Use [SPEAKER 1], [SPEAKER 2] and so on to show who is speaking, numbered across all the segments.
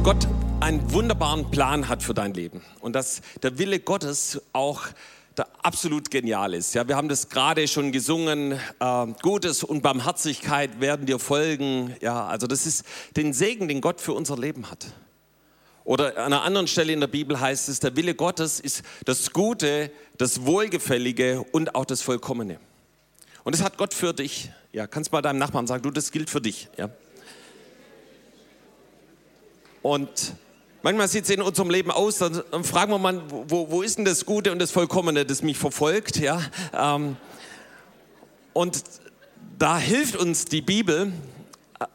[SPEAKER 1] dass Gott einen wunderbaren Plan hat für dein Leben und dass der Wille Gottes auch absolut genial ist. Ja, wir haben das gerade schon gesungen. Äh, Gutes und Barmherzigkeit werden dir folgen. Ja, also das ist den Segen, den Gott für unser Leben hat. Oder an einer anderen Stelle in der Bibel heißt es, der Wille Gottes ist das Gute, das Wohlgefällige und auch das Vollkommene. Und das hat Gott für dich. Ja, kannst mal deinem Nachbarn sagen, du, das gilt für dich. Ja. Und manchmal sieht es in unserem Leben aus, dann fragen wir mal, wo, wo ist denn das Gute und das Vollkommene, das mich verfolgt? Ja? Ähm, und da hilft uns die Bibel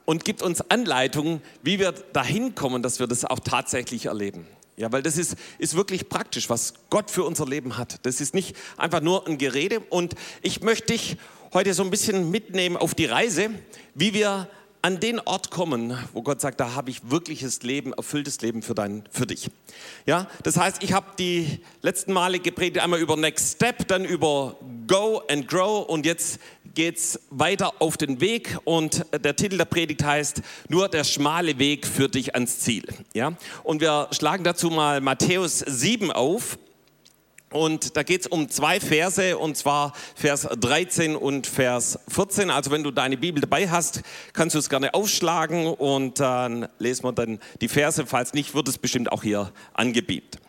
[SPEAKER 1] und gibt uns Anleitungen, wie wir dahin kommen, dass wir das auch tatsächlich erleben. Ja, weil das ist, ist wirklich praktisch, was Gott für unser Leben hat. Das ist nicht einfach nur ein Gerede. Und ich möchte dich heute so ein bisschen mitnehmen auf die Reise, wie wir an den Ort kommen, wo Gott sagt, da habe ich wirkliches Leben, erfülltes Leben für, dein, für dich. Ja, das heißt, ich habe die letzten Male gepredigt einmal über Next Step, dann über Go and Grow und jetzt geht es weiter auf den Weg und der Titel der Predigt heißt nur der schmale Weg führt dich ans Ziel. Ja, und wir schlagen dazu mal Matthäus 7 auf und da geht es um zwei Verse, und zwar Vers 13 und Vers 14. Also wenn du deine Bibel dabei hast, kannst du es gerne aufschlagen und dann lesen wir dann die Verse. Falls nicht, wird es bestimmt auch hier angebietet.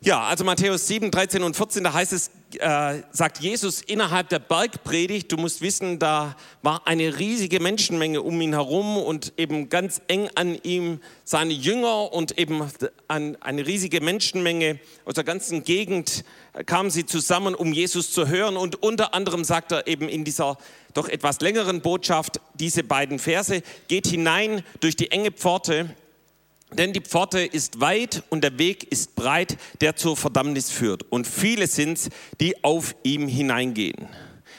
[SPEAKER 1] Ja, also Matthäus 7, 13 und 14, da heißt es, äh, sagt Jesus innerhalb der Bergpredigt, du musst wissen, da war eine riesige Menschenmenge um ihn herum und eben ganz eng an ihm seine Jünger und eben an eine riesige Menschenmenge aus der ganzen Gegend kamen sie zusammen, um Jesus zu hören. Und unter anderem sagt er eben in dieser doch etwas längeren Botschaft diese beiden Verse, geht hinein durch die enge Pforte denn die Pforte ist weit und der Weg ist breit, der zur Verdammnis führt. Und viele sind es, die auf ihm hineingehen.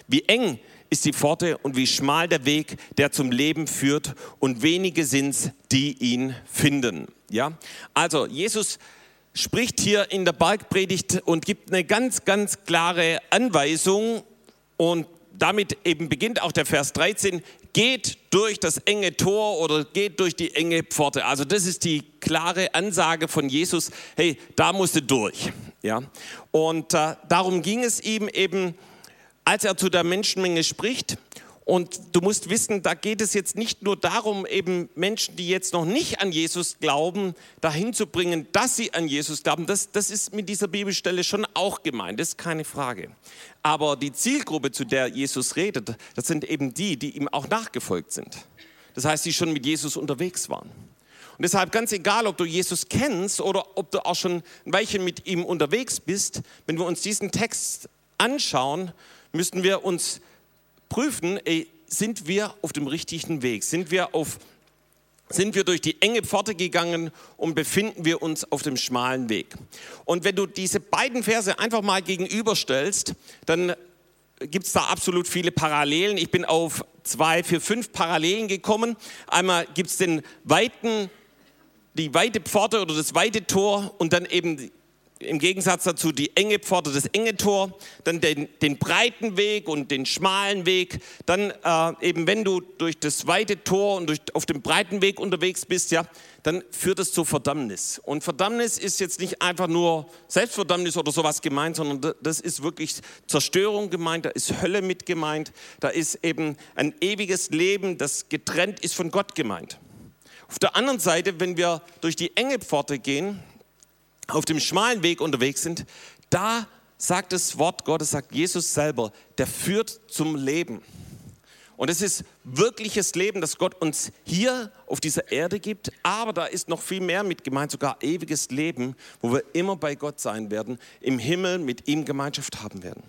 [SPEAKER 1] Wie eng ist die Pforte und wie schmal der Weg, der zum Leben führt. Und wenige sind es, die ihn finden. Ja, also Jesus spricht hier in der Bergpredigt und gibt eine ganz, ganz klare Anweisung und damit eben beginnt auch der Vers 13, geht durch das enge Tor oder geht durch die enge Pforte. Also das ist die klare Ansage von Jesus, hey, da musst du durch. Ja? Und äh, darum ging es ihm eben, als er zu der Menschenmenge spricht und du musst wissen, da geht es jetzt nicht nur darum, eben Menschen, die jetzt noch nicht an Jesus glauben, dahin zu bringen, dass sie an Jesus glauben. Das, das ist mit dieser Bibelstelle schon auch gemeint, das ist keine Frage. Aber die Zielgruppe, zu der Jesus redet, das sind eben die, die ihm auch nachgefolgt sind. Das heißt, die schon mit Jesus unterwegs waren. Und deshalb ganz egal, ob du Jesus kennst oder ob du auch schon ein Weilchen mit ihm unterwegs bist, wenn wir uns diesen Text anschauen, müssen wir uns prüfen, ey, sind wir auf dem richtigen Weg? Sind wir, auf, sind wir durch die enge Pforte gegangen und befinden wir uns auf dem schmalen Weg? Und wenn du diese beiden Verse einfach mal gegenüberstellst, dann gibt es da absolut viele Parallelen. Ich bin auf zwei, vier, fünf Parallelen gekommen. Einmal gibt es den weiten, die weite Pforte oder das weite Tor und dann eben im Gegensatz dazu die enge Pforte, das enge Tor, dann den, den breiten Weg und den schmalen Weg. Dann äh, eben, wenn du durch das weite Tor und durch, auf dem breiten Weg unterwegs bist, ja, dann führt es zur Verdammnis. Und Verdammnis ist jetzt nicht einfach nur Selbstverdammnis oder sowas gemeint, sondern das ist wirklich Zerstörung gemeint, da ist Hölle mit gemeint, da ist eben ein ewiges Leben, das getrennt ist von Gott gemeint. Auf der anderen Seite, wenn wir durch die enge Pforte gehen, auf dem schmalen Weg unterwegs sind, da sagt das Wort Gottes, sagt Jesus selber, der führt zum Leben. Und es ist wirkliches Leben, das Gott uns hier auf dieser Erde gibt, aber da ist noch viel mehr mit gemeint, sogar ewiges Leben, wo wir immer bei Gott sein werden, im Himmel mit ihm Gemeinschaft haben werden.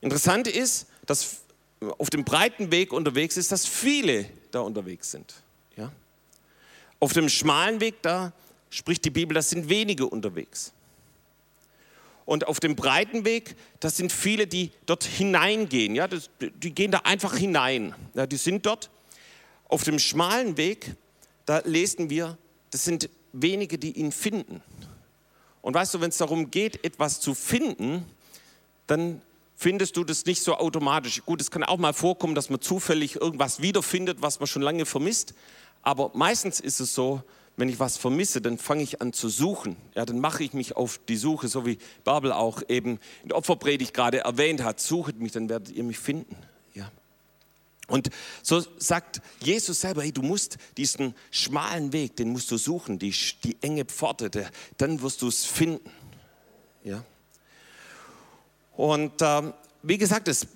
[SPEAKER 1] Interessant ist, dass auf dem breiten Weg unterwegs ist, dass viele da unterwegs sind. Ja? Auf dem schmalen Weg da spricht die Bibel, das sind wenige unterwegs. Und auf dem breiten Weg, das sind viele, die dort hineingehen. Ja, das, die gehen da einfach hinein. Ja, die sind dort. Auf dem schmalen Weg, da lesen wir, das sind wenige, die ihn finden. Und weißt du, wenn es darum geht, etwas zu finden, dann findest du das nicht so automatisch. Gut, es kann auch mal vorkommen, dass man zufällig irgendwas wiederfindet, was man schon lange vermisst. Aber meistens ist es so, wenn ich was vermisse, dann fange ich an zu suchen. Ja, dann mache ich mich auf die Suche, so wie Babel auch eben in der Opferpredigt gerade erwähnt hat. Suchet mich, dann werdet ihr mich finden. Ja. Und so sagt Jesus selber, hey, du musst diesen schmalen Weg, den musst du suchen, die, die enge Pforte, der, dann wirst du es finden. Ja. Und ähm, wie gesagt, es,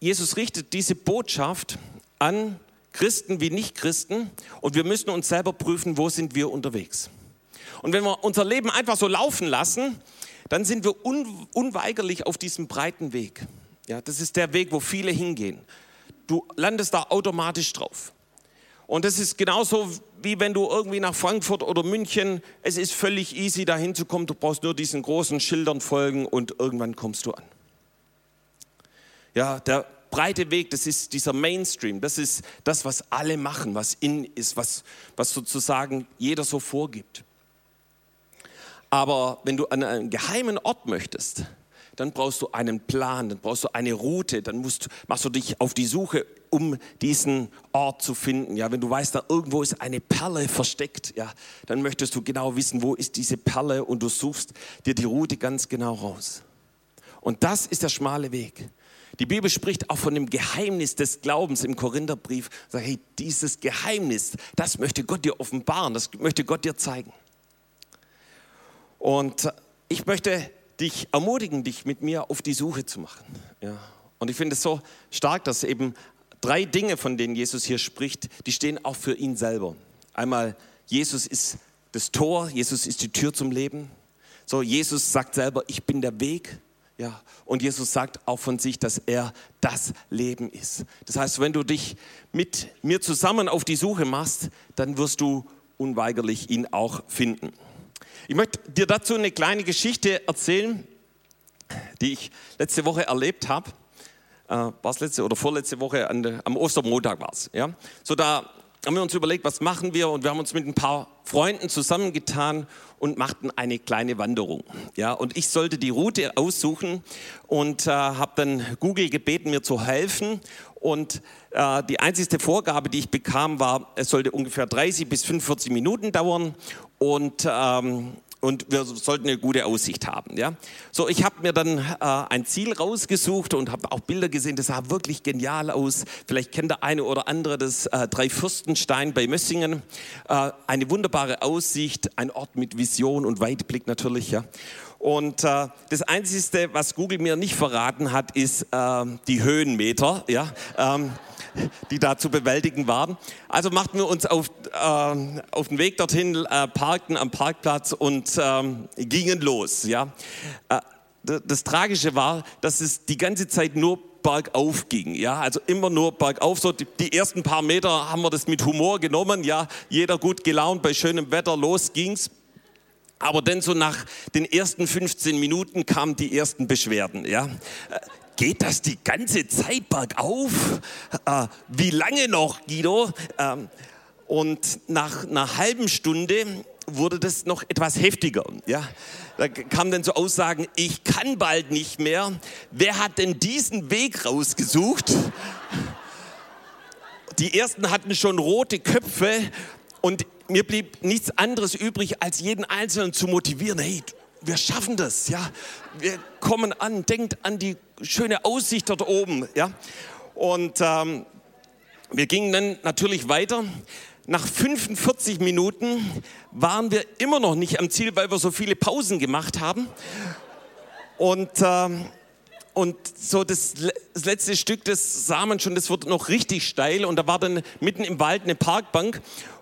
[SPEAKER 1] Jesus richtet diese Botschaft an Christen wie Nicht-Christen und wir müssen uns selber prüfen, wo sind wir unterwegs. Und wenn wir unser Leben einfach so laufen lassen, dann sind wir un unweigerlich auf diesem breiten Weg. Ja, das ist der Weg, wo viele hingehen. Du landest da automatisch drauf. Und das ist genauso wie wenn du irgendwie nach Frankfurt oder München, es ist völlig easy da hinzukommen, du brauchst nur diesen großen Schildern folgen und irgendwann kommst du an. Ja, der breite Weg, das ist dieser Mainstream, das ist das, was alle machen, was in ist, was, was sozusagen jeder so vorgibt. Aber wenn du an einen geheimen Ort möchtest, dann brauchst du einen Plan, dann brauchst du eine Route, dann musst, machst du dich auf die Suche, um diesen Ort zu finden. Ja, wenn du weißt, da irgendwo ist eine Perle versteckt, ja, dann möchtest du genau wissen, wo ist diese Perle und du suchst dir die Route ganz genau raus. Und das ist der schmale Weg. Die Bibel spricht auch von dem Geheimnis des Glaubens im Korintherbrief. Sagt, hey, dieses Geheimnis, das möchte Gott dir offenbaren, das möchte Gott dir zeigen. Und ich möchte dich ermutigen, dich mit mir auf die Suche zu machen. Ja. Und ich finde es so stark, dass eben drei Dinge, von denen Jesus hier spricht, die stehen auch für ihn selber. Einmal, Jesus ist das Tor, Jesus ist die Tür zum Leben. So, Jesus sagt selber, ich bin der Weg. Ja, und Jesus sagt auch von sich, dass er das Leben ist. Das heißt, wenn du dich mit mir zusammen auf die Suche machst, dann wirst du unweigerlich ihn auch finden. Ich möchte dir dazu eine kleine Geschichte erzählen, die ich letzte Woche erlebt habe. Äh, war es letzte oder vorletzte Woche, an, am Ostermontag war es. Ja? So, da haben wir uns überlegt, was machen wir und wir haben uns mit ein paar Freunden zusammengetan und machten eine kleine Wanderung. Ja, und ich sollte die Route aussuchen und äh, habe dann Google gebeten, mir zu helfen. Und äh, die einzige Vorgabe, die ich bekam, war, es sollte ungefähr 30 bis 45 Minuten dauern und ähm, und wir sollten eine gute Aussicht haben. Ja? So, ich habe mir dann äh, ein Ziel rausgesucht und habe auch Bilder gesehen, das sah wirklich genial aus. Vielleicht kennt der eine oder andere das äh, Dreifürstenstein bei Mössingen. Äh, eine wunderbare Aussicht, ein Ort mit Vision und Weitblick natürlich. Ja? Und äh, das Einzige, was Google mir nicht verraten hat, ist äh, die Höhenmeter. Ja? Ähm, die da zu bewältigen waren. Also machten wir uns auf, äh, auf den Weg dorthin, äh, parkten am Parkplatz und äh, gingen los. Ja? Äh, das Tragische war, dass es die ganze Zeit nur bergauf ging, ja, also immer nur bergauf. So die, die, ersten paar Meter haben wir das mit Humor genommen, ja, jeder gut gelaunt bei schönem Wetter, los ging's. Aber dann so nach den ersten 15 Minuten kamen die ersten Beschwerden, ja. Geht das die ganze Zeit bergauf? Äh, wie lange noch, Guido? Ähm, und nach einer halben Stunde wurde das noch etwas heftiger. Ja? Da kamen dann so Aussagen, ich kann bald nicht mehr. Wer hat denn diesen Weg rausgesucht? Die ersten hatten schon rote Köpfe und mir blieb nichts anderes übrig, als jeden Einzelnen zu motivieren. Hey, wir schaffen das, ja. Wir kommen an, denkt an die schöne Aussicht dort oben, ja. Und ähm, wir gingen dann natürlich weiter. Nach 45 Minuten waren wir immer noch nicht am Ziel, weil wir so viele Pausen gemacht haben. Und, ähm, und so das, das, letzte Stück, das sah man schon, das wird noch richtig steil. Und da war dann mitten im Wald eine Parkbank.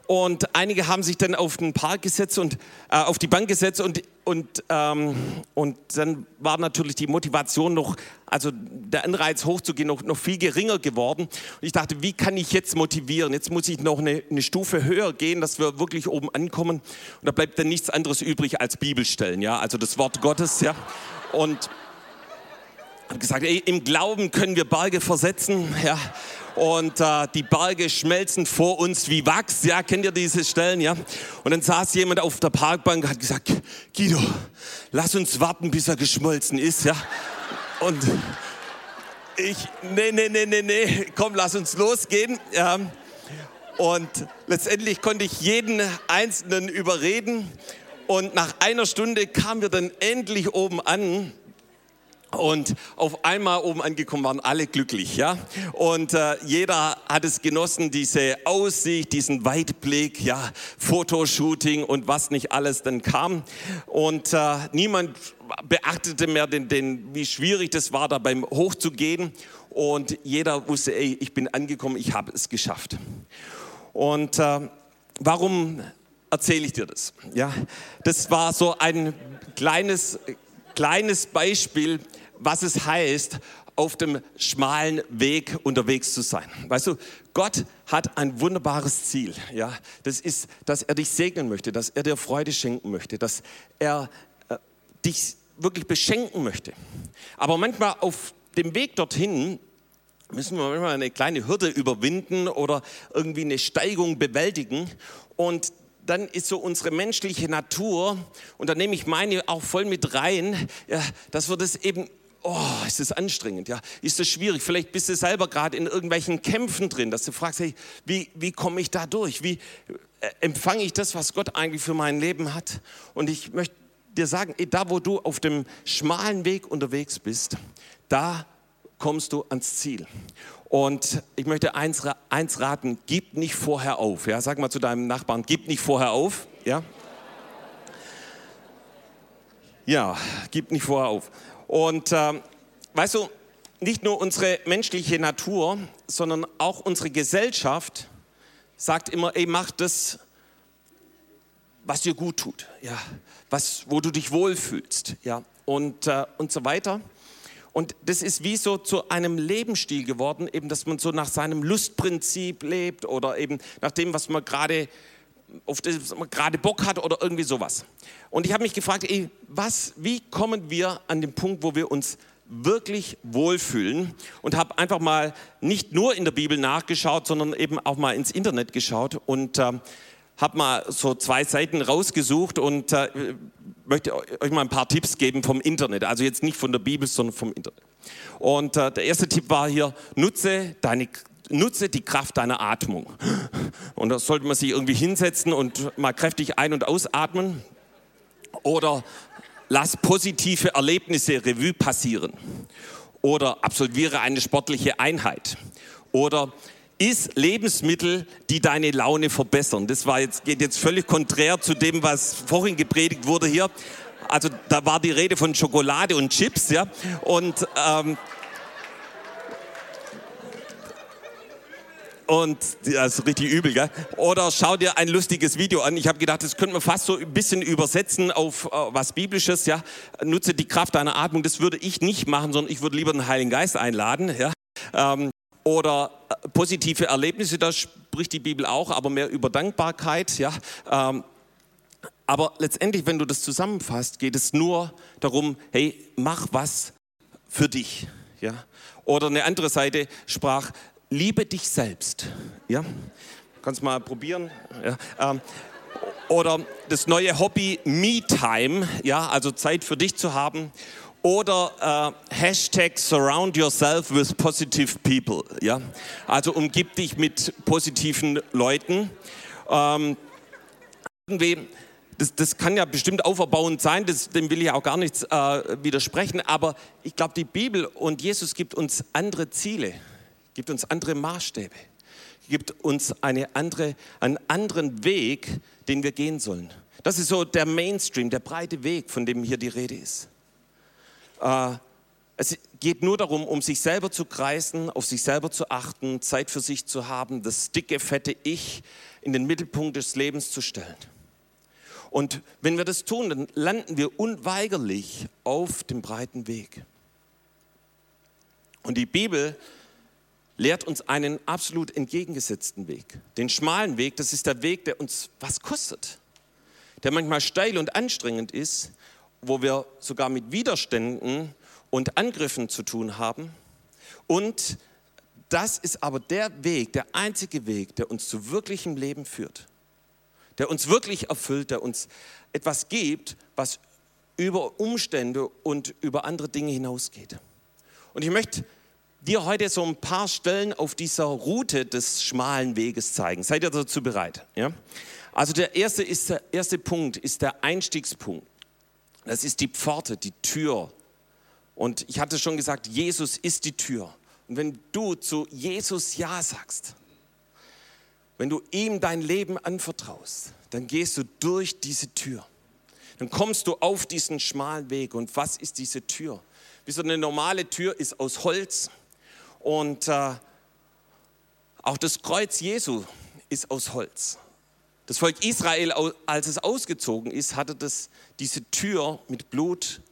[SPEAKER 1] Und einige haben sich dann auf den Park gesetzt und äh, auf die Bank gesetzt und, und, ähm, und dann war natürlich die Motivation noch, also der Anreiz hochzugehen, noch, noch viel geringer geworden. Und ich dachte, wie kann ich jetzt motivieren? Jetzt muss ich noch eine, eine Stufe höher gehen, dass wir wirklich oben ankommen. Und da bleibt dann nichts anderes übrig als Bibelstellen, ja, also das Wort Gottes, ja. Und habe gesagt, ey, im Glauben können wir Berge versetzen, ja und äh, die Berge schmelzen vor uns wie Wachs. Ja, kennt ihr diese Stellen? Ja. Und dann saß jemand auf der Parkbank und hat gesagt, Guido, lass uns warten, bis er geschmolzen ist. Ja. Und ich, nee, nee, nee, nee, nee, komm, lass uns losgehen. Ja. Und letztendlich konnte ich jeden Einzelnen überreden. Und nach einer Stunde kamen wir dann endlich oben an und auf einmal oben angekommen waren alle glücklich, ja. Und äh, jeder hat es genossen, diese Aussicht, diesen Weitblick, ja, Fotoshooting und was nicht alles dann kam. Und äh, niemand beachtete mehr, den, den, wie schwierig das war, da beim Hochzugehen. Und jeder wusste, ey, ich bin angekommen, ich habe es geschafft. Und äh, warum erzähle ich dir das? Ja, das war so ein kleines kleines Beispiel, was es heißt, auf dem schmalen Weg unterwegs zu sein. Weißt du, Gott hat ein wunderbares Ziel. Ja, das ist, dass er dich segnen möchte, dass er dir Freude schenken möchte, dass er äh, dich wirklich beschenken möchte. Aber manchmal auf dem Weg dorthin müssen wir manchmal eine kleine Hürde überwinden oder irgendwie eine Steigung bewältigen. Und dann ist so unsere menschliche Natur, und da nehme ich meine auch voll mit rein, ja, dass wir das eben oh, ist das anstrengend, ja, ist das schwierig. Vielleicht bist du selber gerade in irgendwelchen Kämpfen drin, dass du fragst, hey, wie, wie komme ich da durch? Wie äh, empfange ich das, was Gott eigentlich für mein Leben hat? Und ich möchte dir sagen, da wo du auf dem schmalen Weg unterwegs bist, da kommst du ans Ziel. Und ich möchte eins, eins raten, gib nicht vorher auf. Ja? Sag mal zu deinem Nachbarn, gib nicht vorher auf. Ja, ja gib nicht vorher auf. Und äh, weißt du, nicht nur unsere menschliche Natur, sondern auch unsere Gesellschaft sagt immer, ey, mach das, was dir gut tut, ja, was, wo du dich wohlfühlst, ja, und, äh, und so weiter. Und das ist wie so zu einem Lebensstil geworden, eben, dass man so nach seinem Lustprinzip lebt oder eben nach dem, was man gerade auf das man gerade Bock hat oder irgendwie sowas. Und ich habe mich gefragt, ey, was, wie kommen wir an den Punkt, wo wir uns wirklich wohlfühlen und habe einfach mal nicht nur in der Bibel nachgeschaut, sondern eben auch mal ins Internet geschaut und äh, habe mal so zwei Seiten rausgesucht und äh, möchte euch mal ein paar Tipps geben vom Internet. Also jetzt nicht von der Bibel, sondern vom Internet. Und äh, der erste Tipp war hier, nutze, deine, nutze die Kraft deiner Atmung. Und da sollte man sich irgendwie hinsetzen und mal kräftig ein- und ausatmen. Oder lass positive Erlebnisse Revue passieren. Oder absolviere eine sportliche Einheit. Oder Iss Lebensmittel, die deine Laune verbessern. Das war jetzt, geht jetzt völlig konträr zu dem, was vorhin gepredigt wurde hier. Also da war die Rede von Schokolade und Chips, ja. Und ähm, und das ist richtig übel, gell? Oder schau dir ein lustiges Video an. Ich habe gedacht, das könnte man fast so ein bisschen übersetzen auf äh, was Biblisches, ja. Nutze die Kraft deiner Atmung. Das würde ich nicht machen, sondern ich würde lieber den Heiligen Geist einladen, ja. Ähm, oder positive Erlebnisse, da spricht die Bibel auch, aber mehr über Dankbarkeit. Ja. Ähm, aber letztendlich, wenn du das zusammenfasst, geht es nur darum, hey, mach was für dich. Ja. Oder eine andere Seite sprach, liebe dich selbst. Ja. Kannst mal probieren. Ja. Ähm, oder das neue Hobby Me-Time, ja, also Zeit für dich zu haben. Oder äh, Hashtag Surround Yourself with Positive People. Ja? Also umgib dich mit positiven Leuten. Ähm, das, das, kann ja bestimmt auferbauend sein, das, dem will ich auch gar nichts äh, widersprechen, aber ich glaube, die Bibel und Jesus gibt uns andere Ziele, gibt uns andere Maßstäbe, gibt uns eine andere, einen anderen Weg, den wir gehen sollen. Das ist so der Mainstream, der breite Weg, von dem hier die Rede ist. Äh, es geht nur darum, um sich selber zu kreisen, auf sich selber zu achten, Zeit für sich zu haben, das dicke, fette Ich in den Mittelpunkt des Lebens zu stellen. Und wenn wir das tun, dann landen wir unweigerlich auf dem breiten Weg. Und die Bibel lehrt uns einen absolut entgegengesetzten Weg. Den schmalen Weg, das ist der Weg, der uns was kostet, der manchmal steil und anstrengend ist, wo wir sogar mit Widerständen und Angriffen zu tun haben. Und das ist aber der Weg, der einzige Weg, der uns zu wirklichem Leben führt, der uns wirklich erfüllt, der uns etwas gibt, was über Umstände und über andere Dinge hinausgeht. Und ich möchte dir heute so ein paar Stellen auf dieser Route des schmalen Weges zeigen. Seid ihr dazu bereit? Ja? Also der erste, ist, der erste Punkt ist der Einstiegspunkt. Das ist die Pforte, die Tür. Und ich hatte schon gesagt, Jesus ist die Tür. Und wenn du zu Jesus Ja sagst, wenn du ihm dein Leben anvertraust, dann gehst du durch diese Tür. Dann kommst du auf diesen schmalen Weg. Und was ist diese Tür? Wie so eine normale Tür ist aus Holz. Und äh, auch das Kreuz Jesu ist aus Holz. Das Volk Israel, als es ausgezogen ist, hatte das, diese Tür mit Blut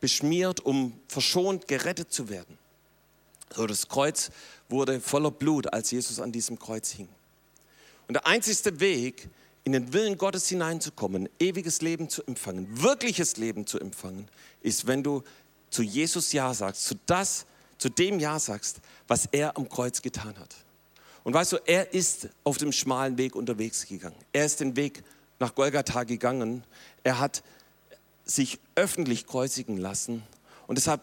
[SPEAKER 1] beschmiert, um verschont, gerettet zu werden. So, das Kreuz wurde voller Blut, als Jesus an diesem Kreuz hing. Und der einzigste Weg, in den Willen Gottes hineinzukommen, ewiges Leben zu empfangen, wirkliches Leben zu empfangen, ist, wenn du zu Jesus Ja sagst, zu das, zu dem Ja sagst, was er am Kreuz getan hat. Und weißt du, er ist auf dem schmalen Weg unterwegs gegangen. Er ist den Weg nach Golgatha gegangen. Er hat sich öffentlich kreuzigen lassen. Und deshalb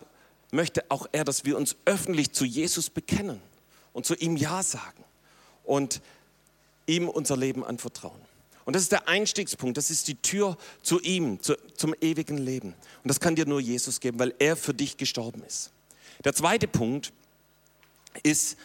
[SPEAKER 1] möchte auch er, dass wir uns öffentlich zu Jesus bekennen und zu ihm Ja sagen und ihm unser Leben anvertrauen. Und das ist der Einstiegspunkt, das ist die Tür zu ihm, zu, zum ewigen Leben. Und das kann dir nur Jesus geben, weil er für dich gestorben ist. Der zweite Punkt ist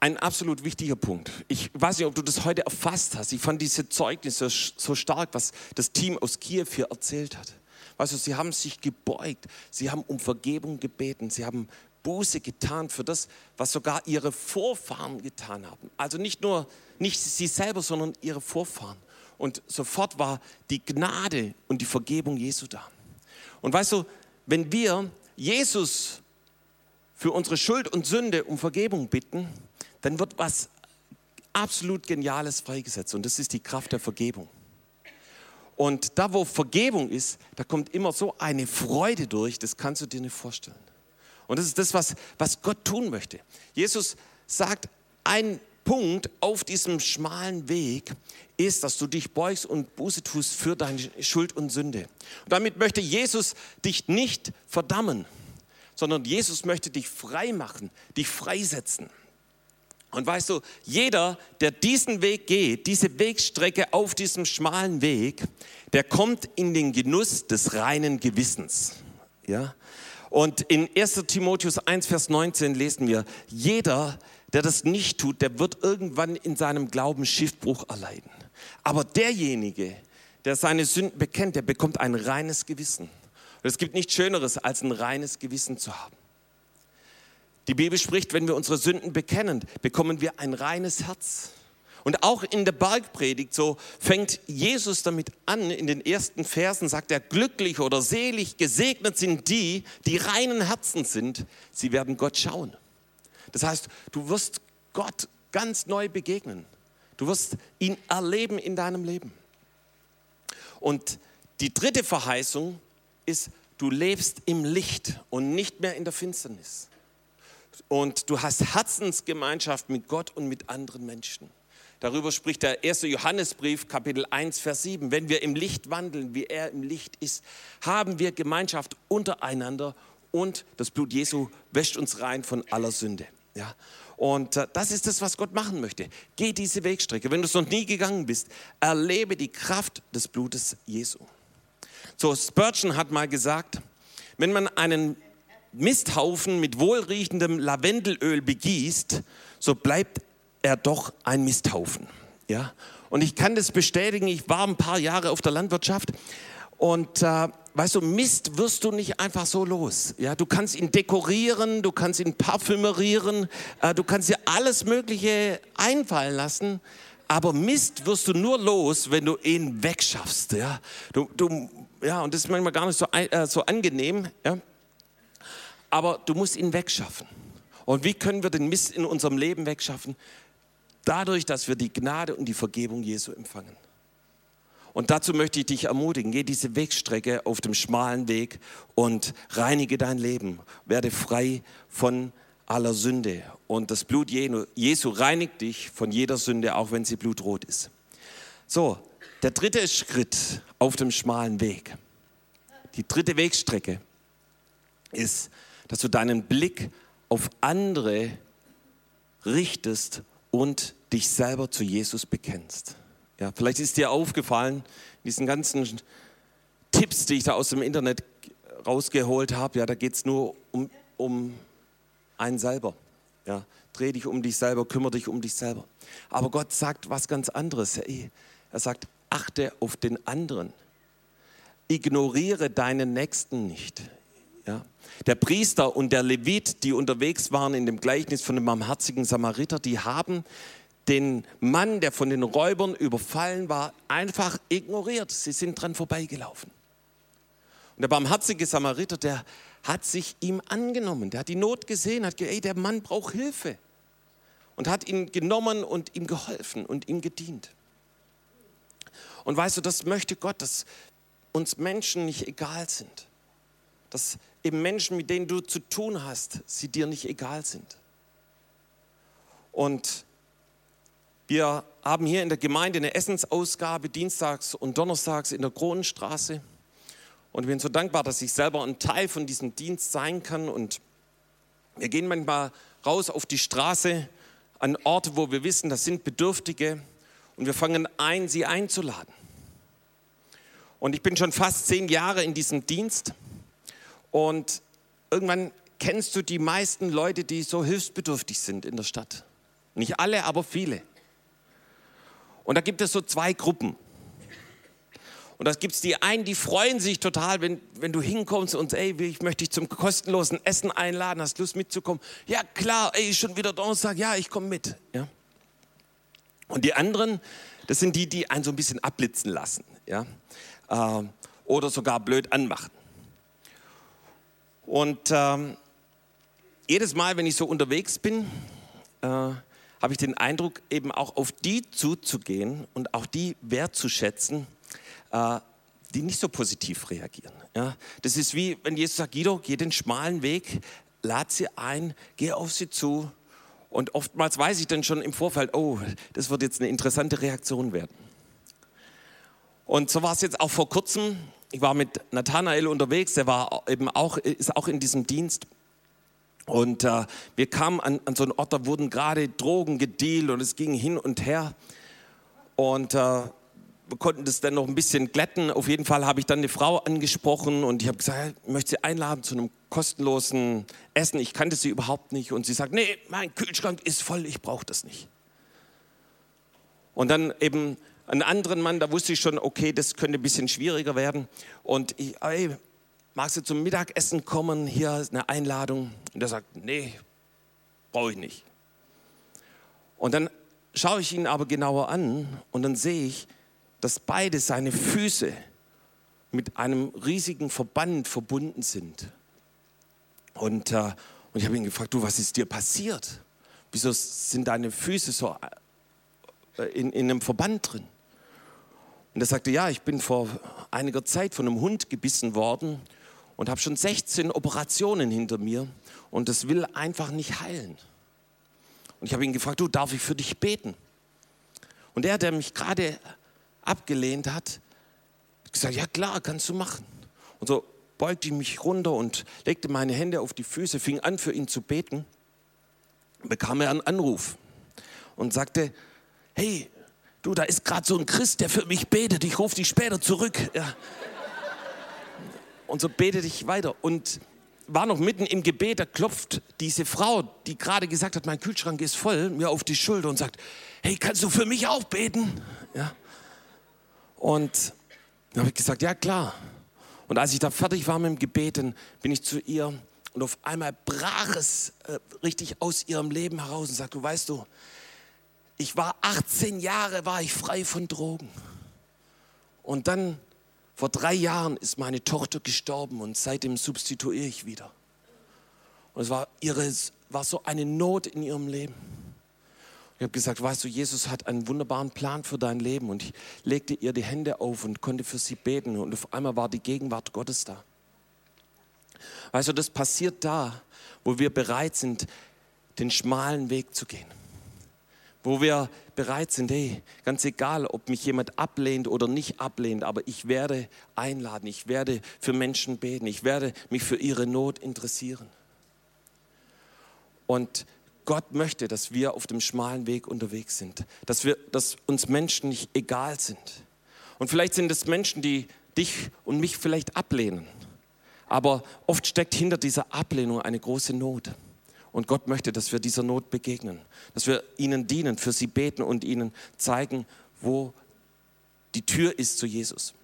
[SPEAKER 1] ein absolut wichtiger Punkt. Ich weiß nicht, ob du das heute erfasst hast. Ich fand diese Zeugnisse so stark, was das Team aus Kiew hier erzählt hat. Weißt du, sie haben sich gebeugt, sie haben um Vergebung gebeten, sie haben Buße getan für das, was sogar ihre Vorfahren getan haben. Also nicht nur nicht sie selber, sondern ihre Vorfahren. Und sofort war die Gnade und die Vergebung Jesu da. Und weißt du, wenn wir Jesus für unsere Schuld und Sünde um Vergebung bitten, dann wird was absolut Geniales freigesetzt. Und das ist die Kraft der Vergebung. Und da, wo Vergebung ist, da kommt immer so eine Freude durch, das kannst du dir nicht vorstellen. Und das ist das, was, was Gott tun möchte. Jesus sagt, ein Punkt auf diesem schmalen Weg ist, dass du dich beugst und Buße tust für deine Schuld und Sünde. Und damit möchte Jesus dich nicht verdammen, sondern Jesus möchte dich frei machen, dich freisetzen. Und weißt du, jeder, der diesen Weg geht, diese Wegstrecke auf diesem schmalen Weg, der kommt in den Genuss des reinen Gewissens. Ja? Und in 1 Timotheus 1, Vers 19 lesen wir, jeder, der das nicht tut, der wird irgendwann in seinem Glauben Schiffbruch erleiden. Aber derjenige, der seine Sünden bekennt, der bekommt ein reines Gewissen. Und es gibt nichts Schöneres, als ein reines Gewissen zu haben. Die Bibel spricht, wenn wir unsere Sünden bekennen, bekommen wir ein reines Herz. Und auch in der Bergpredigt, so fängt Jesus damit an, in den ersten Versen sagt er, glücklich oder selig, gesegnet sind die, die reinen Herzen sind, sie werden Gott schauen. Das heißt, du wirst Gott ganz neu begegnen. Du wirst ihn erleben in deinem Leben. Und die dritte Verheißung ist, du lebst im Licht und nicht mehr in der Finsternis und du hast Herzensgemeinschaft mit Gott und mit anderen Menschen. Darüber spricht der erste Johannesbrief, Kapitel 1, Vers 7. Wenn wir im Licht wandeln, wie er im Licht ist, haben wir Gemeinschaft untereinander und das Blut Jesu wäscht uns rein von aller Sünde. Ja? Und äh, das ist das, was Gott machen möchte. Geh diese Wegstrecke. Wenn du es noch nie gegangen bist, erlebe die Kraft des Blutes Jesu. So, Spurgeon hat mal gesagt, wenn man einen Misthaufen mit wohlriechendem Lavendelöl begießt, so bleibt er doch ein Misthaufen. Ja? Und ich kann das bestätigen, ich war ein paar Jahre auf der Landwirtschaft und äh, weißt du, Mist wirst du nicht einfach so los. Ja, du kannst ihn dekorieren, du kannst ihn parfümerieren, äh, du kannst dir alles Mögliche einfallen lassen. Aber Mist wirst du nur los, wenn du ihn wegschaffst. Ja, du, du, ja und das ist manchmal gar nicht so, äh, so angenehm. Ja? Aber du musst ihn wegschaffen. Und wie können wir den Mist in unserem Leben wegschaffen? Dadurch, dass wir die Gnade und die Vergebung Jesu empfangen. Und dazu möchte ich dich ermutigen, geh diese Wegstrecke auf dem schmalen Weg und reinige dein Leben. Werde frei von aller Sünde. Und das Blut Jesu reinigt dich von jeder Sünde, auch wenn sie blutrot ist. So, der dritte Schritt auf dem schmalen Weg. Die dritte Wegstrecke ist dass du deinen Blick auf andere richtest und dich selber zu Jesus bekennst. Ja, vielleicht ist dir aufgefallen, diesen ganzen Tipps, die ich da aus dem Internet rausgeholt habe, ja, da geht es nur um, um einen selber. Ja, dreh dich um dich selber, kümmere dich um dich selber. Aber Gott sagt was ganz anderes. Er sagt, achte auf den anderen. Ignoriere deinen Nächsten nicht. Ja? Der Priester und der Levit, die unterwegs waren in dem Gleichnis von dem barmherzigen Samariter, die haben den Mann, der von den Räubern überfallen war, einfach ignoriert. Sie sind dran vorbeigelaufen. Und der barmherzige Samariter, der hat sich ihm angenommen, der hat die Not gesehen, hat gesagt, ey, der Mann braucht Hilfe. Und hat ihn genommen und ihm geholfen und ihm gedient. Und weißt du, das möchte Gott, dass uns Menschen nicht egal sind. Dass eben Menschen, mit denen du zu tun hast, sie dir nicht egal sind. Und wir haben hier in der Gemeinde eine Essensausgabe dienstags und donnerstags in der Kronenstraße. Und ich bin so dankbar, dass ich selber ein Teil von diesem Dienst sein kann. Und wir gehen manchmal raus auf die Straße an Orte, wo wir wissen, das sind Bedürftige. Und wir fangen ein, sie einzuladen. Und ich bin schon fast zehn Jahre in diesem Dienst. Und irgendwann kennst du die meisten Leute, die so hilfsbedürftig sind in der Stadt. Nicht alle, aber viele. Und da gibt es so zwei Gruppen. Und da gibt es die einen, die freuen sich total, wenn, wenn du hinkommst und ey, ich möchte dich zum kostenlosen Essen einladen, hast Lust mitzukommen? Ja klar, ey, schon wieder Donnerstag, ja, ich komme mit. Ja? Und die anderen, das sind die, die einen so ein bisschen abblitzen lassen. Ja? Äh, oder sogar blöd anmachen. Und ähm, jedes Mal, wenn ich so unterwegs bin, äh, habe ich den Eindruck, eben auch auf die zuzugehen und auch die wertzuschätzen, äh, die nicht so positiv reagieren. Ja? Das ist wie, wenn Jesus sagt, Guido, geh den schmalen Weg, lad sie ein, geh auf sie zu. Und oftmals weiß ich dann schon im Vorfeld, oh, das wird jetzt eine interessante Reaktion werden. Und so war es jetzt auch vor kurzem ich war mit Nathanael unterwegs, der war eben auch, ist auch in diesem Dienst. Und äh, wir kamen an, an, so einen Ort, da wurden gerade Drogen gedealt und es ging hin und her. Und äh, wir konnten das dann noch ein bisschen glätten. Auf jeden Fall habe ich dann eine Frau angesprochen und ich habe gesagt, ich möchte sie einladen zu einem kostenlosen Essen. Ich kannte sie überhaupt nicht. Und sie sagt, nee, mein Kühlschrank ist voll, ich brauche das nicht. Und dann eben einen anderen Mann, da wusste ich schon, okay, das könnte ein bisschen schwieriger werden. Und ich, ey, magst du zum Mittagessen kommen? Hier ist eine Einladung. Und er sagt, nee, brauche ich nicht. Und dann schaue ich ihn aber genauer an und dann sehe ich, dass beide seine Füße mit einem riesigen Verband verbunden sind. Und, äh, und ich habe ihn gefragt, du, was ist dir passiert? Wieso sind deine Füße so äh, in, in einem Verband drin? Und er sagte, ja, ich bin vor einiger Zeit von einem Hund gebissen worden und habe schon 16 Operationen hinter mir und das will einfach nicht heilen. Und ich habe ihn gefragt, du, darf ich für dich beten? Und er, der mich gerade abgelehnt hat, hat gesagt, ja klar, kannst du machen. Und so beugte ich mich runter und legte meine Hände auf die Füße, fing an für ihn zu beten, bekam er einen Anruf und sagte, hey, Du, da ist gerade so ein Christ, der für mich betet. Ich rufe dich später zurück. Ja. Und so betet ich weiter. Und war noch mitten im Gebet, da klopft diese Frau, die gerade gesagt hat, mein Kühlschrank ist voll, mir auf die Schulter und sagt, hey, kannst du für mich auch beten? Ja. Und dann habe ich gesagt, ja klar. Und als ich da fertig war mit dem Gebeten, bin ich zu ihr und auf einmal brach es äh, richtig aus ihrem Leben heraus und sagte, du weißt du, ich war 18 Jahre, war ich frei von Drogen. Und dann, vor drei Jahren, ist meine Tochter gestorben und seitdem substituiere ich wieder. Und es war, ihre, war so eine Not in ihrem Leben. Ich habe gesagt, weißt du, Jesus hat einen wunderbaren Plan für dein Leben. Und ich legte ihr die Hände auf und konnte für sie beten. Und auf einmal war die Gegenwart Gottes da. Weißt du, das passiert da, wo wir bereit sind, den schmalen Weg zu gehen wo wir bereit sind, hey, ganz egal, ob mich jemand ablehnt oder nicht ablehnt, aber ich werde einladen, ich werde für Menschen beten, ich werde mich für ihre Not interessieren. Und Gott möchte, dass wir auf dem schmalen Weg unterwegs sind, dass, wir, dass uns Menschen nicht egal sind. Und vielleicht sind es Menschen, die dich und mich vielleicht ablehnen. Aber oft steckt hinter dieser Ablehnung eine große Not. Und Gott möchte, dass wir dieser Not begegnen, dass wir ihnen dienen, für sie beten und ihnen zeigen, wo die Tür ist zu Jesus.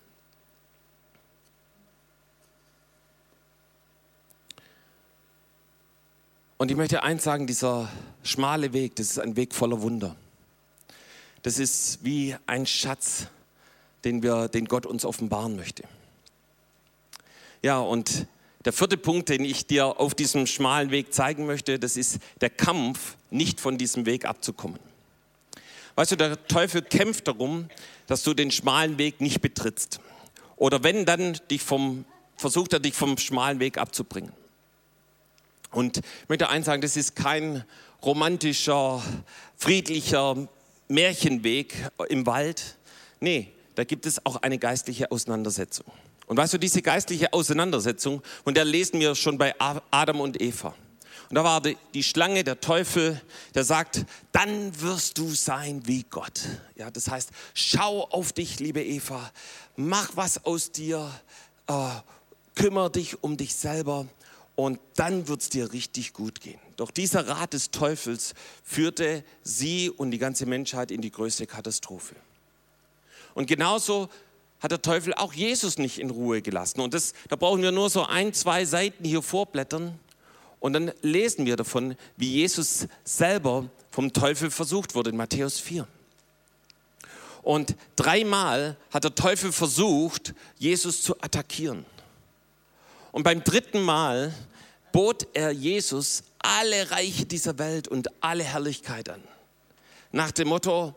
[SPEAKER 1] Und ich möchte eins sagen, dieser schmale Weg, das ist ein Weg voller Wunder. Das ist wie ein Schatz, den, wir, den Gott uns offenbaren möchte. Ja, und der vierte Punkt, den ich dir auf diesem schmalen Weg zeigen möchte, das ist der Kampf, nicht von diesem Weg abzukommen. Weißt du, der Teufel kämpft darum, dass du den schmalen Weg nicht betrittst. Oder wenn, dann dich vom, versucht er dich vom schmalen Weg abzubringen. Und ich möchte eins sagen, das ist kein romantischer, friedlicher Märchenweg im Wald. Nee, da gibt es auch eine geistliche Auseinandersetzung. Und weißt du, diese geistliche Auseinandersetzung, und der lesen wir schon bei Adam und Eva. Und da war die, Schlange, der Teufel, der sagt, dann wirst du sein wie Gott. Ja, das heißt, schau auf dich, liebe Eva, mach was aus dir, äh, kümmere dich um dich selber und dann wird es dir richtig gut gehen. Doch dieser Rat des Teufels führte sie und die ganze Menschheit in die größte Katastrophe. Und genauso hat der Teufel auch Jesus nicht in Ruhe gelassen. Und das, da brauchen wir nur so ein, zwei Seiten hier vorblättern und dann lesen wir davon, wie Jesus selber vom Teufel versucht wurde in Matthäus 4. Und dreimal hat der Teufel versucht, Jesus zu attackieren. Und beim dritten Mal bot er Jesus alle Reiche dieser Welt und alle Herrlichkeit an. Nach dem Motto,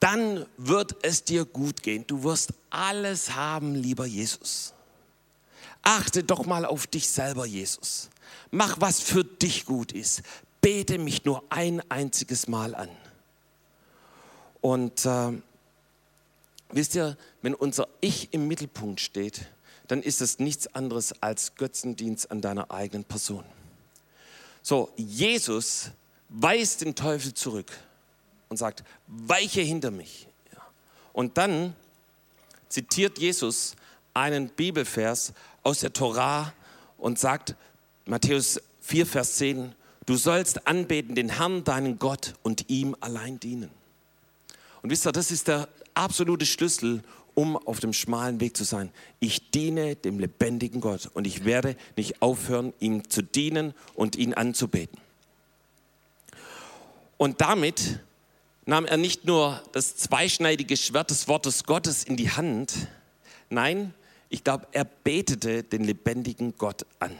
[SPEAKER 1] dann wird es dir gut gehen. Du wirst alles haben, lieber Jesus. Achte doch mal auf dich selber, Jesus. Mach, was für dich gut ist. Bete mich nur ein einziges Mal an. Und äh, wisst ihr, wenn unser Ich im Mittelpunkt steht, dann ist es nichts anderes als Götzendienst an deiner eigenen Person. So, Jesus weist den Teufel zurück und sagt, weiche hinter mich. Und dann zitiert Jesus einen Bibelvers aus der Torah und sagt, Matthäus 4, Vers 10, du sollst anbeten den Herrn, deinen Gott und ihm allein dienen. Und wisst ihr, das ist der absolute Schlüssel, um auf dem schmalen Weg zu sein. Ich diene dem lebendigen Gott und ich werde nicht aufhören, ihm zu dienen und ihn anzubeten. Und damit nahm er nicht nur das zweischneidige Schwert des Wortes Gottes in die Hand, nein, ich glaube, er betete den lebendigen Gott an.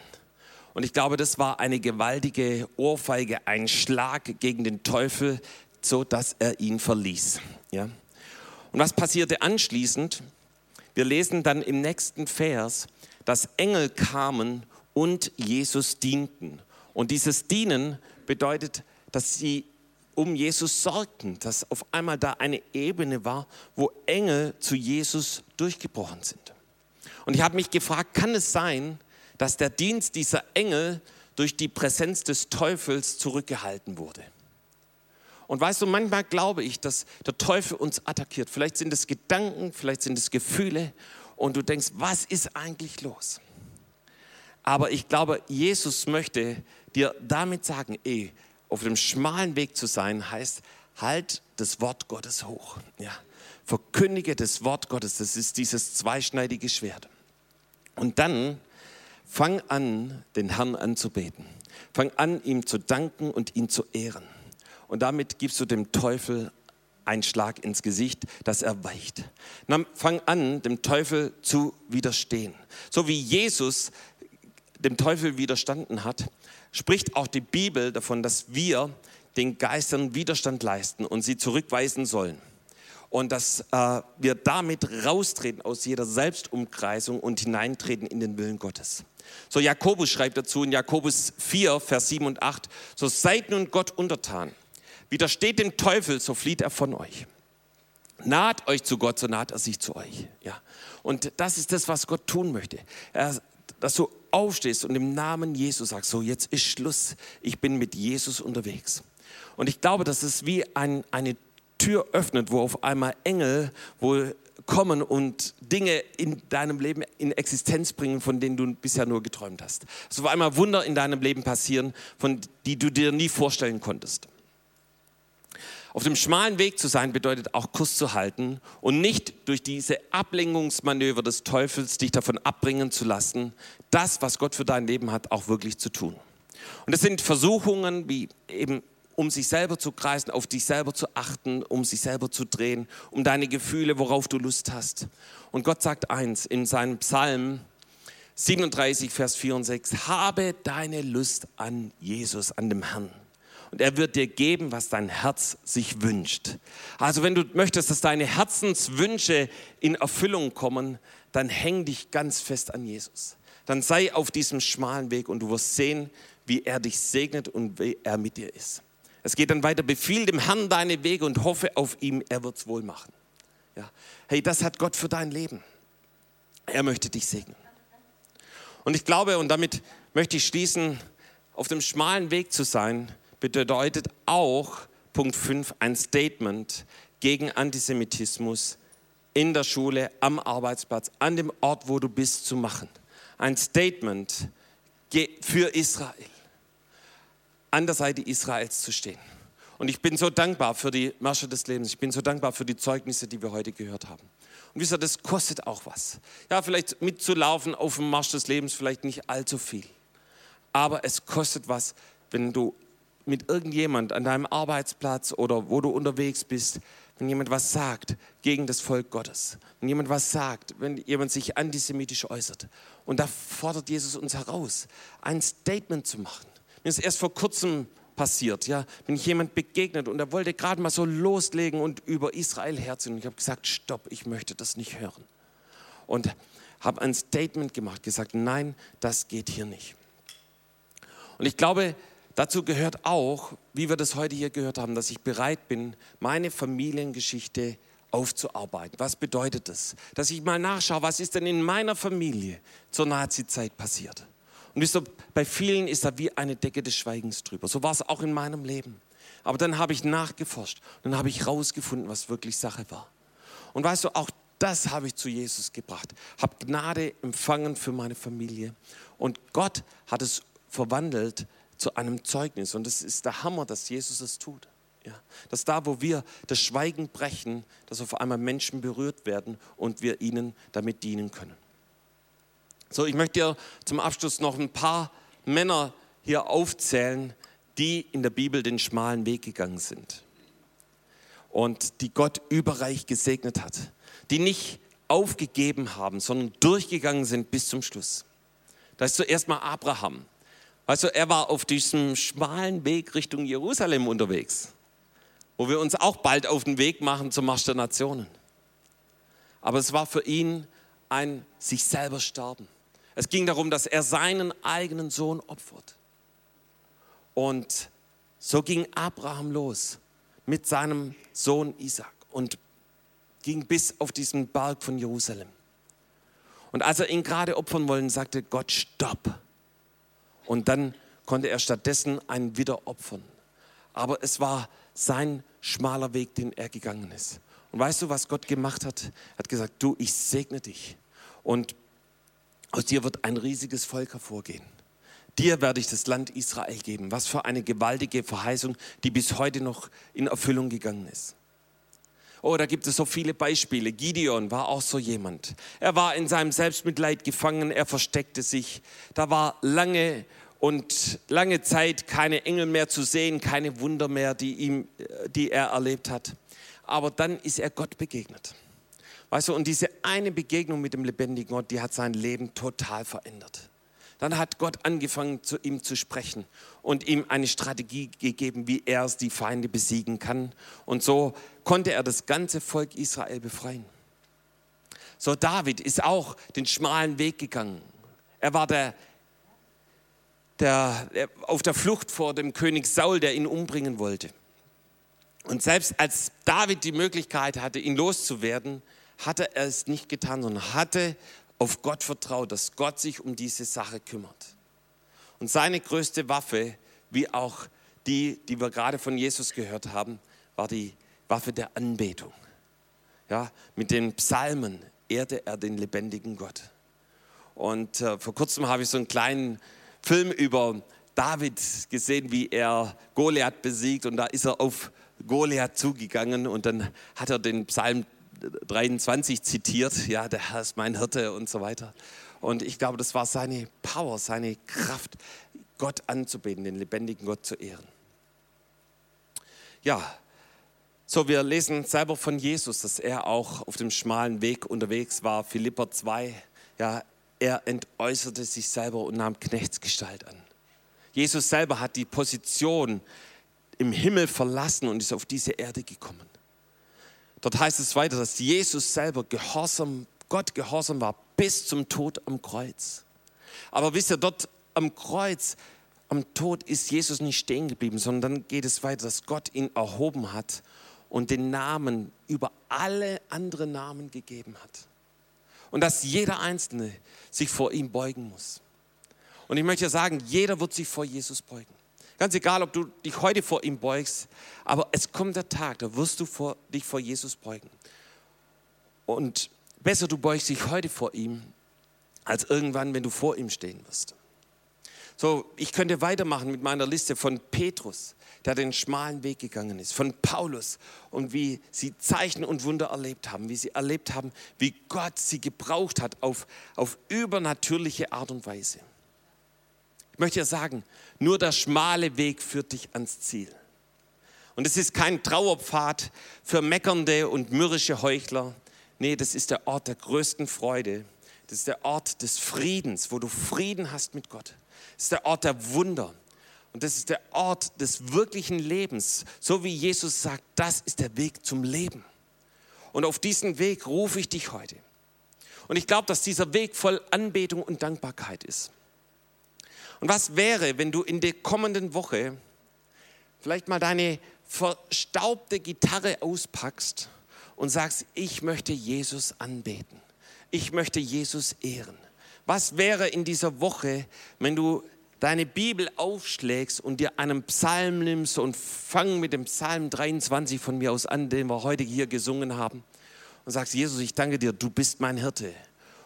[SPEAKER 1] Und ich glaube, das war eine gewaltige Ohrfeige, ein Schlag gegen den Teufel, so dass er ihn verließ. Ja? Und was passierte anschließend? Wir lesen dann im nächsten Vers, dass Engel kamen und Jesus dienten. Und dieses Dienen bedeutet, dass sie um Jesus sorgten, dass auf einmal da eine Ebene war, wo Engel zu Jesus durchgebrochen sind. Und ich habe mich gefragt, kann es sein, dass der Dienst dieser Engel durch die Präsenz des Teufels zurückgehalten wurde? Und weißt du, manchmal glaube ich, dass der Teufel uns attackiert. Vielleicht sind es Gedanken, vielleicht sind es Gefühle und du denkst, was ist eigentlich los? Aber ich glaube, Jesus möchte dir damit sagen, ey, auf dem schmalen Weg zu sein, heißt, halt das Wort Gottes hoch. Ja. Verkündige das Wort Gottes, das ist dieses zweischneidige Schwert. Und dann fang an, den Herrn anzubeten. Fang an, ihm zu danken und ihn zu ehren. Und damit gibst du dem Teufel einen Schlag ins Gesicht, dass er weicht. Dann fang an, dem Teufel zu widerstehen. So wie Jesus dem Teufel widerstanden hat, spricht auch die Bibel davon, dass wir den Geistern Widerstand leisten und sie zurückweisen sollen. Und dass äh, wir damit raustreten aus jeder Selbstumkreisung und hineintreten in den Willen Gottes. So Jakobus schreibt dazu in Jakobus 4, Vers 7 und 8, so seid nun Gott untertan. Widersteht dem Teufel, so flieht er von euch. Naht euch zu Gott, so naht er sich zu euch. Ja. Und das ist das, was Gott tun möchte. Er dass du aufstehst und im Namen Jesus sagst, so jetzt ist Schluss, ich bin mit Jesus unterwegs. Und ich glaube, dass es wie ein, eine Tür öffnet, wo auf einmal Engel wohl kommen und Dinge in deinem Leben in Existenz bringen, von denen du bisher nur geträumt hast. So auf einmal Wunder in deinem Leben passieren, von die du dir nie vorstellen konntest. Auf dem schmalen Weg zu sein bedeutet auch Kurs zu halten und nicht durch diese Ablenkungsmanöver des Teufels dich davon abbringen zu lassen, das, was Gott für dein Leben hat, auch wirklich zu tun. Und das sind Versuchungen, wie eben um sich selber zu kreisen, auf dich selber zu achten, um sich selber zu drehen, um deine Gefühle, worauf du Lust hast. Und Gott sagt eins in seinem Psalm 37, Vers 4 und 6, habe deine Lust an Jesus, an dem Herrn und er wird dir geben, was dein Herz sich wünscht. Also wenn du möchtest, dass deine Herzenswünsche in Erfüllung kommen, dann häng dich ganz fest an Jesus. Dann sei auf diesem schmalen Weg und du wirst sehen, wie er dich segnet und wie er mit dir ist. Es geht dann weiter, befiehl dem Herrn deine Wege und hoffe auf ihm, er wird es wohl machen. Ja. Hey, das hat Gott für dein Leben. Er möchte dich segnen. Und ich glaube, und damit möchte ich schließen, auf dem schmalen Weg zu sein, bedeutet auch Punkt 5 ein Statement gegen Antisemitismus in der Schule, am Arbeitsplatz, an dem Ort, wo du bist, zu machen. Ein Statement für Israel, an der Seite Israels zu stehen. Und ich bin so dankbar für die Märsche des Lebens. Ich bin so dankbar für die Zeugnisse, die wir heute gehört haben. Und wisst ihr, das kostet auch was. Ja, vielleicht mitzulaufen auf dem Marsch des Lebens, vielleicht nicht allzu viel. Aber es kostet was, wenn du mit irgendjemand an deinem Arbeitsplatz oder wo du unterwegs bist, wenn jemand was sagt gegen das Volk Gottes, wenn jemand was sagt, wenn jemand sich antisemitisch äußert. Und da fordert Jesus uns heraus, ein Statement zu machen. Mir ist erst vor kurzem passiert, ja, bin ich jemand begegnet und er wollte gerade mal so loslegen und über Israel herziehen. Und ich habe gesagt, stopp, ich möchte das nicht hören. Und habe ein Statement gemacht, gesagt, nein, das geht hier nicht. Und ich glaube, Dazu gehört auch, wie wir das heute hier gehört haben, dass ich bereit bin, meine Familiengeschichte aufzuarbeiten. Was bedeutet das? Dass ich mal nachschaue, was ist denn in meiner Familie zur Nazi-Zeit passiert? Und wisst ihr, bei vielen ist da wie eine Decke des Schweigens drüber. So war es auch in meinem Leben. Aber dann habe ich nachgeforscht dann habe ich herausgefunden, was wirklich Sache war. Und weißt du, auch das habe ich zu Jesus gebracht. Habe Gnade empfangen für meine Familie. Und Gott hat es verwandelt zu einem Zeugnis. Und es ist der Hammer, dass Jesus es tut. Ja, dass da, wo wir das Schweigen brechen, dass auf einmal Menschen berührt werden und wir ihnen damit dienen können. So, ich möchte dir zum Abschluss noch ein paar Männer hier aufzählen, die in der Bibel den schmalen Weg gegangen sind und die Gott überreich gesegnet hat, die nicht aufgegeben haben, sondern durchgegangen sind bis zum Schluss. Da ist zuerst mal Abraham. Also er war auf diesem schmalen Weg Richtung Jerusalem unterwegs, wo wir uns auch bald auf den Weg machen zum Marsch der Nationen. Aber es war für ihn ein sich selber sterben. Es ging darum, dass er seinen eigenen Sohn opfert. Und so ging Abraham los mit seinem Sohn Isaac und ging bis auf diesen Berg von Jerusalem. Und als er ihn gerade opfern wollte, sagte Gott, stopp. Und dann konnte er stattdessen einen Widder opfern. Aber es war sein schmaler Weg, den er gegangen ist. Und weißt du, was Gott gemacht hat? Er hat gesagt, du, ich segne dich. Und aus dir wird ein riesiges Volk hervorgehen. Dir werde ich das Land Israel geben. Was für eine gewaltige Verheißung, die bis heute noch in Erfüllung gegangen ist. Oh, da gibt es so viele Beispiele. Gideon war auch so jemand. Er war in seinem Selbstmitleid gefangen, er versteckte sich. Da war lange und lange Zeit keine Engel mehr zu sehen, keine Wunder mehr, die, ihm, die er erlebt hat. Aber dann ist er Gott begegnet. Weißt du, und diese eine Begegnung mit dem lebendigen Gott, die hat sein Leben total verändert. Dann hat Gott angefangen, zu ihm zu sprechen und ihm eine Strategie gegeben, wie er die Feinde besiegen kann. Und so konnte er das ganze Volk Israel befreien. So, David ist auch den schmalen Weg gegangen. Er war der, der, auf der Flucht vor dem König Saul, der ihn umbringen wollte. Und selbst als David die Möglichkeit hatte, ihn loszuwerden, hatte er es nicht getan, sondern hatte auf Gott vertraut, dass Gott sich um diese Sache kümmert. Und seine größte Waffe, wie auch die, die wir gerade von Jesus gehört haben, war die Waffe der Anbetung. Ja, mit den Psalmen ehrte er den lebendigen Gott. Und äh, vor kurzem habe ich so einen kleinen Film über David gesehen, wie er Goliath besiegt. Und da ist er auf Goliath zugegangen und dann hat er den Psalm 23 zitiert. Ja, der Herr ist mein Hirte und so weiter. Und ich glaube, das war seine Power, seine Kraft, Gott anzubeten, den lebendigen Gott zu ehren. Ja, so, wir lesen selber von Jesus, dass er auch auf dem schmalen Weg unterwegs war. Philippa 2, ja, er entäußerte sich selber und nahm Knechtsgestalt an. Jesus selber hat die Position im Himmel verlassen und ist auf diese Erde gekommen. Dort heißt es weiter, dass Jesus selber gehorsam, Gott gehorsam war bis zum Tod am Kreuz. Aber wisst ihr, dort am Kreuz, am Tod ist Jesus nicht stehen geblieben, sondern dann geht es weiter, dass Gott ihn erhoben hat und den Namen über alle anderen Namen gegeben hat. Und dass jeder Einzelne sich vor ihm beugen muss. Und ich möchte sagen, jeder wird sich vor Jesus beugen. Ganz egal, ob du dich heute vor ihm beugst, aber es kommt der Tag, da wirst du vor, dich vor Jesus beugen. Und besser du beugst dich heute vor ihm, als irgendwann, wenn du vor ihm stehen wirst. So, ich könnte weitermachen mit meiner Liste von Petrus, der den schmalen Weg gegangen ist, von Paulus und wie sie Zeichen und Wunder erlebt haben, wie sie erlebt haben, wie Gott sie gebraucht hat auf, auf übernatürliche Art und Weise. Ich möchte ja sagen, nur der schmale Weg führt dich ans Ziel. Und es ist kein Trauerpfad für meckernde und mürrische Heuchler. Nee, das ist der Ort der größten Freude. Das ist der Ort des Friedens, wo du Frieden hast mit Gott. Das ist der Ort der Wunder. Und das ist der Ort des wirklichen Lebens. So wie Jesus sagt, das ist der Weg zum Leben. Und auf diesen Weg rufe ich dich heute. Und ich glaube, dass dieser Weg voll Anbetung und Dankbarkeit ist. Und was wäre, wenn du in der kommenden Woche vielleicht mal deine verstaubte Gitarre auspackst und sagst, ich möchte Jesus anbeten. Ich möchte Jesus ehren. Was wäre in dieser Woche, wenn du deine Bibel aufschlägst und dir einen Psalm nimmst und fang mit dem Psalm 23 von mir aus an, den wir heute hier gesungen haben, und sagst, Jesus, ich danke dir, du bist mein Hirte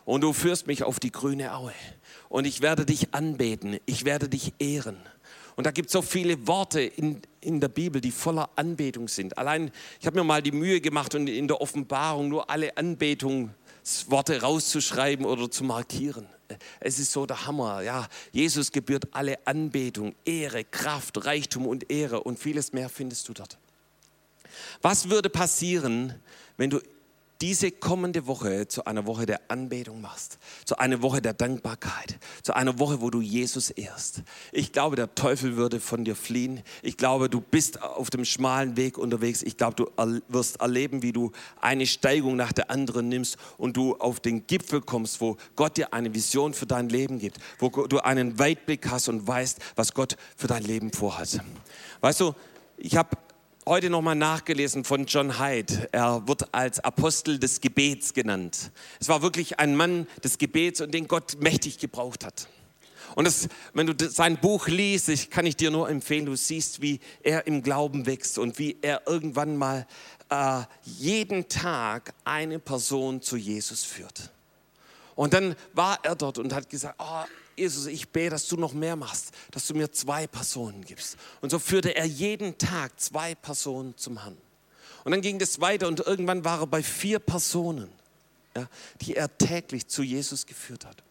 [SPEAKER 1] und du führst mich auf die grüne Aue und ich werde dich anbeten, ich werde dich ehren. Und da gibt es so viele Worte in, in der Bibel, die voller Anbetung sind. Allein, ich habe mir mal die Mühe gemacht und in der Offenbarung nur alle Anbetungsworte rauszuschreiben oder zu markieren. Es ist so der Hammer. Ja, Jesus gebührt alle Anbetung, Ehre, Kraft, Reichtum und Ehre und vieles mehr findest du dort. Was würde passieren, wenn du diese kommende Woche zu einer Woche der Anbetung machst, zu einer Woche der Dankbarkeit, zu einer Woche, wo du Jesus ehrst. Ich glaube, der Teufel würde von dir fliehen. Ich glaube, du bist auf dem schmalen Weg unterwegs. Ich glaube, du wirst erleben, wie du eine Steigung nach der anderen nimmst und du auf den Gipfel kommst, wo Gott dir eine Vision für dein Leben gibt, wo du einen Weitblick hast und weißt, was Gott für dein Leben vorhat. Weißt du, ich habe heute nochmal nachgelesen von John Hyde. Er wird als Apostel des Gebets genannt. Es war wirklich ein Mann des Gebets und den Gott mächtig gebraucht hat. Und das, wenn du sein Buch liest, ich, kann ich dir nur empfehlen, du siehst, wie er im Glauben wächst und wie er irgendwann mal äh, jeden Tag eine Person zu Jesus führt. Und dann war er dort und hat gesagt, oh, Jesus, ich bete, dass du noch mehr machst, dass du mir zwei Personen gibst. Und so führte er jeden Tag zwei Personen zum Herrn. Und dann ging das weiter und irgendwann war er bei vier Personen, ja, die er täglich zu Jesus geführt hat.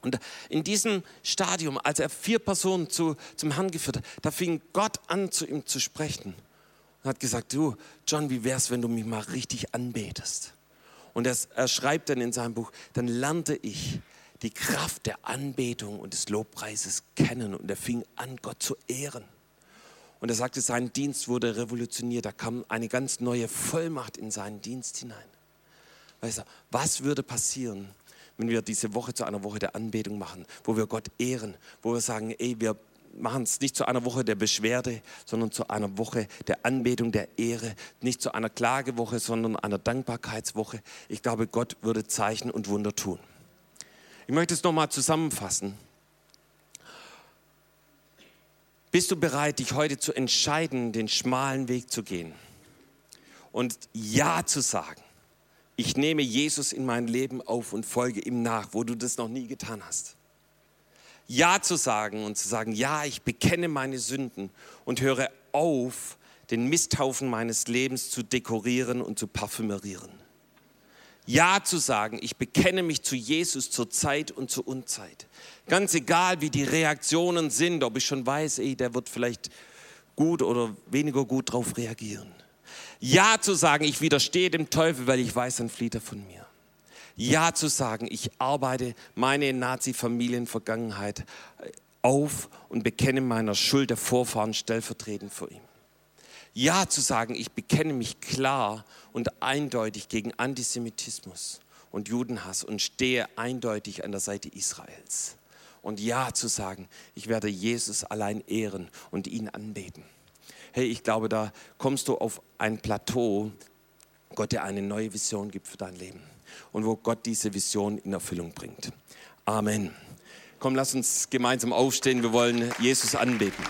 [SPEAKER 1] Und in diesem Stadium, als er vier Personen zu, zum Herrn geführt hat, da fing Gott an, zu ihm zu sprechen und hat gesagt, du, John, wie wär's, wenn du mich mal richtig anbetest? Und er, er schreibt dann in seinem Buch, dann lernte ich die Kraft der Anbetung und des Lobpreises kennen und er fing an, Gott zu ehren. Und er sagte, sein Dienst wurde revolutioniert. Da kam eine ganz neue Vollmacht in seinen Dienst hinein. Weißt du, was würde passieren, wenn wir diese Woche zu einer Woche der Anbetung machen, wo wir Gott ehren, wo wir sagen, ey, wir machen es nicht zu einer Woche der Beschwerde, sondern zu einer Woche der Anbetung, der Ehre, nicht zu einer Klagewoche, sondern einer Dankbarkeitswoche. Ich glaube, Gott würde Zeichen und Wunder tun. Ich möchte es nochmal zusammenfassen. Bist du bereit, dich heute zu entscheiden, den schmalen Weg zu gehen und Ja zu sagen? Ich nehme Jesus in mein Leben auf und folge ihm nach, wo du das noch nie getan hast. Ja zu sagen und zu sagen, ja, ich bekenne meine Sünden und höre auf, den Misthaufen meines Lebens zu dekorieren und zu parfümerieren. Ja zu sagen, ich bekenne mich zu Jesus zur Zeit und zur Unzeit. Ganz egal, wie die Reaktionen sind, ob ich schon weiß, ey, der wird vielleicht gut oder weniger gut darauf reagieren. Ja zu sagen, ich widerstehe dem Teufel, weil ich weiß, dann flieht er von mir. Ja zu sagen, ich arbeite meine Nazi-Familienvergangenheit auf und bekenne meiner Schuld der Vorfahren stellvertretend vor ihm. Ja zu sagen, ich bekenne mich klar und eindeutig gegen Antisemitismus und Judenhass und stehe eindeutig an der Seite Israels. Und Ja zu sagen, ich werde Jesus allein ehren und ihn anbeten. Hey, ich glaube, da kommst du auf ein Plateau, Gott dir eine neue Vision gibt für dein Leben und wo Gott diese Vision in Erfüllung bringt. Amen. Komm, lass uns gemeinsam aufstehen. Wir wollen Jesus anbeten.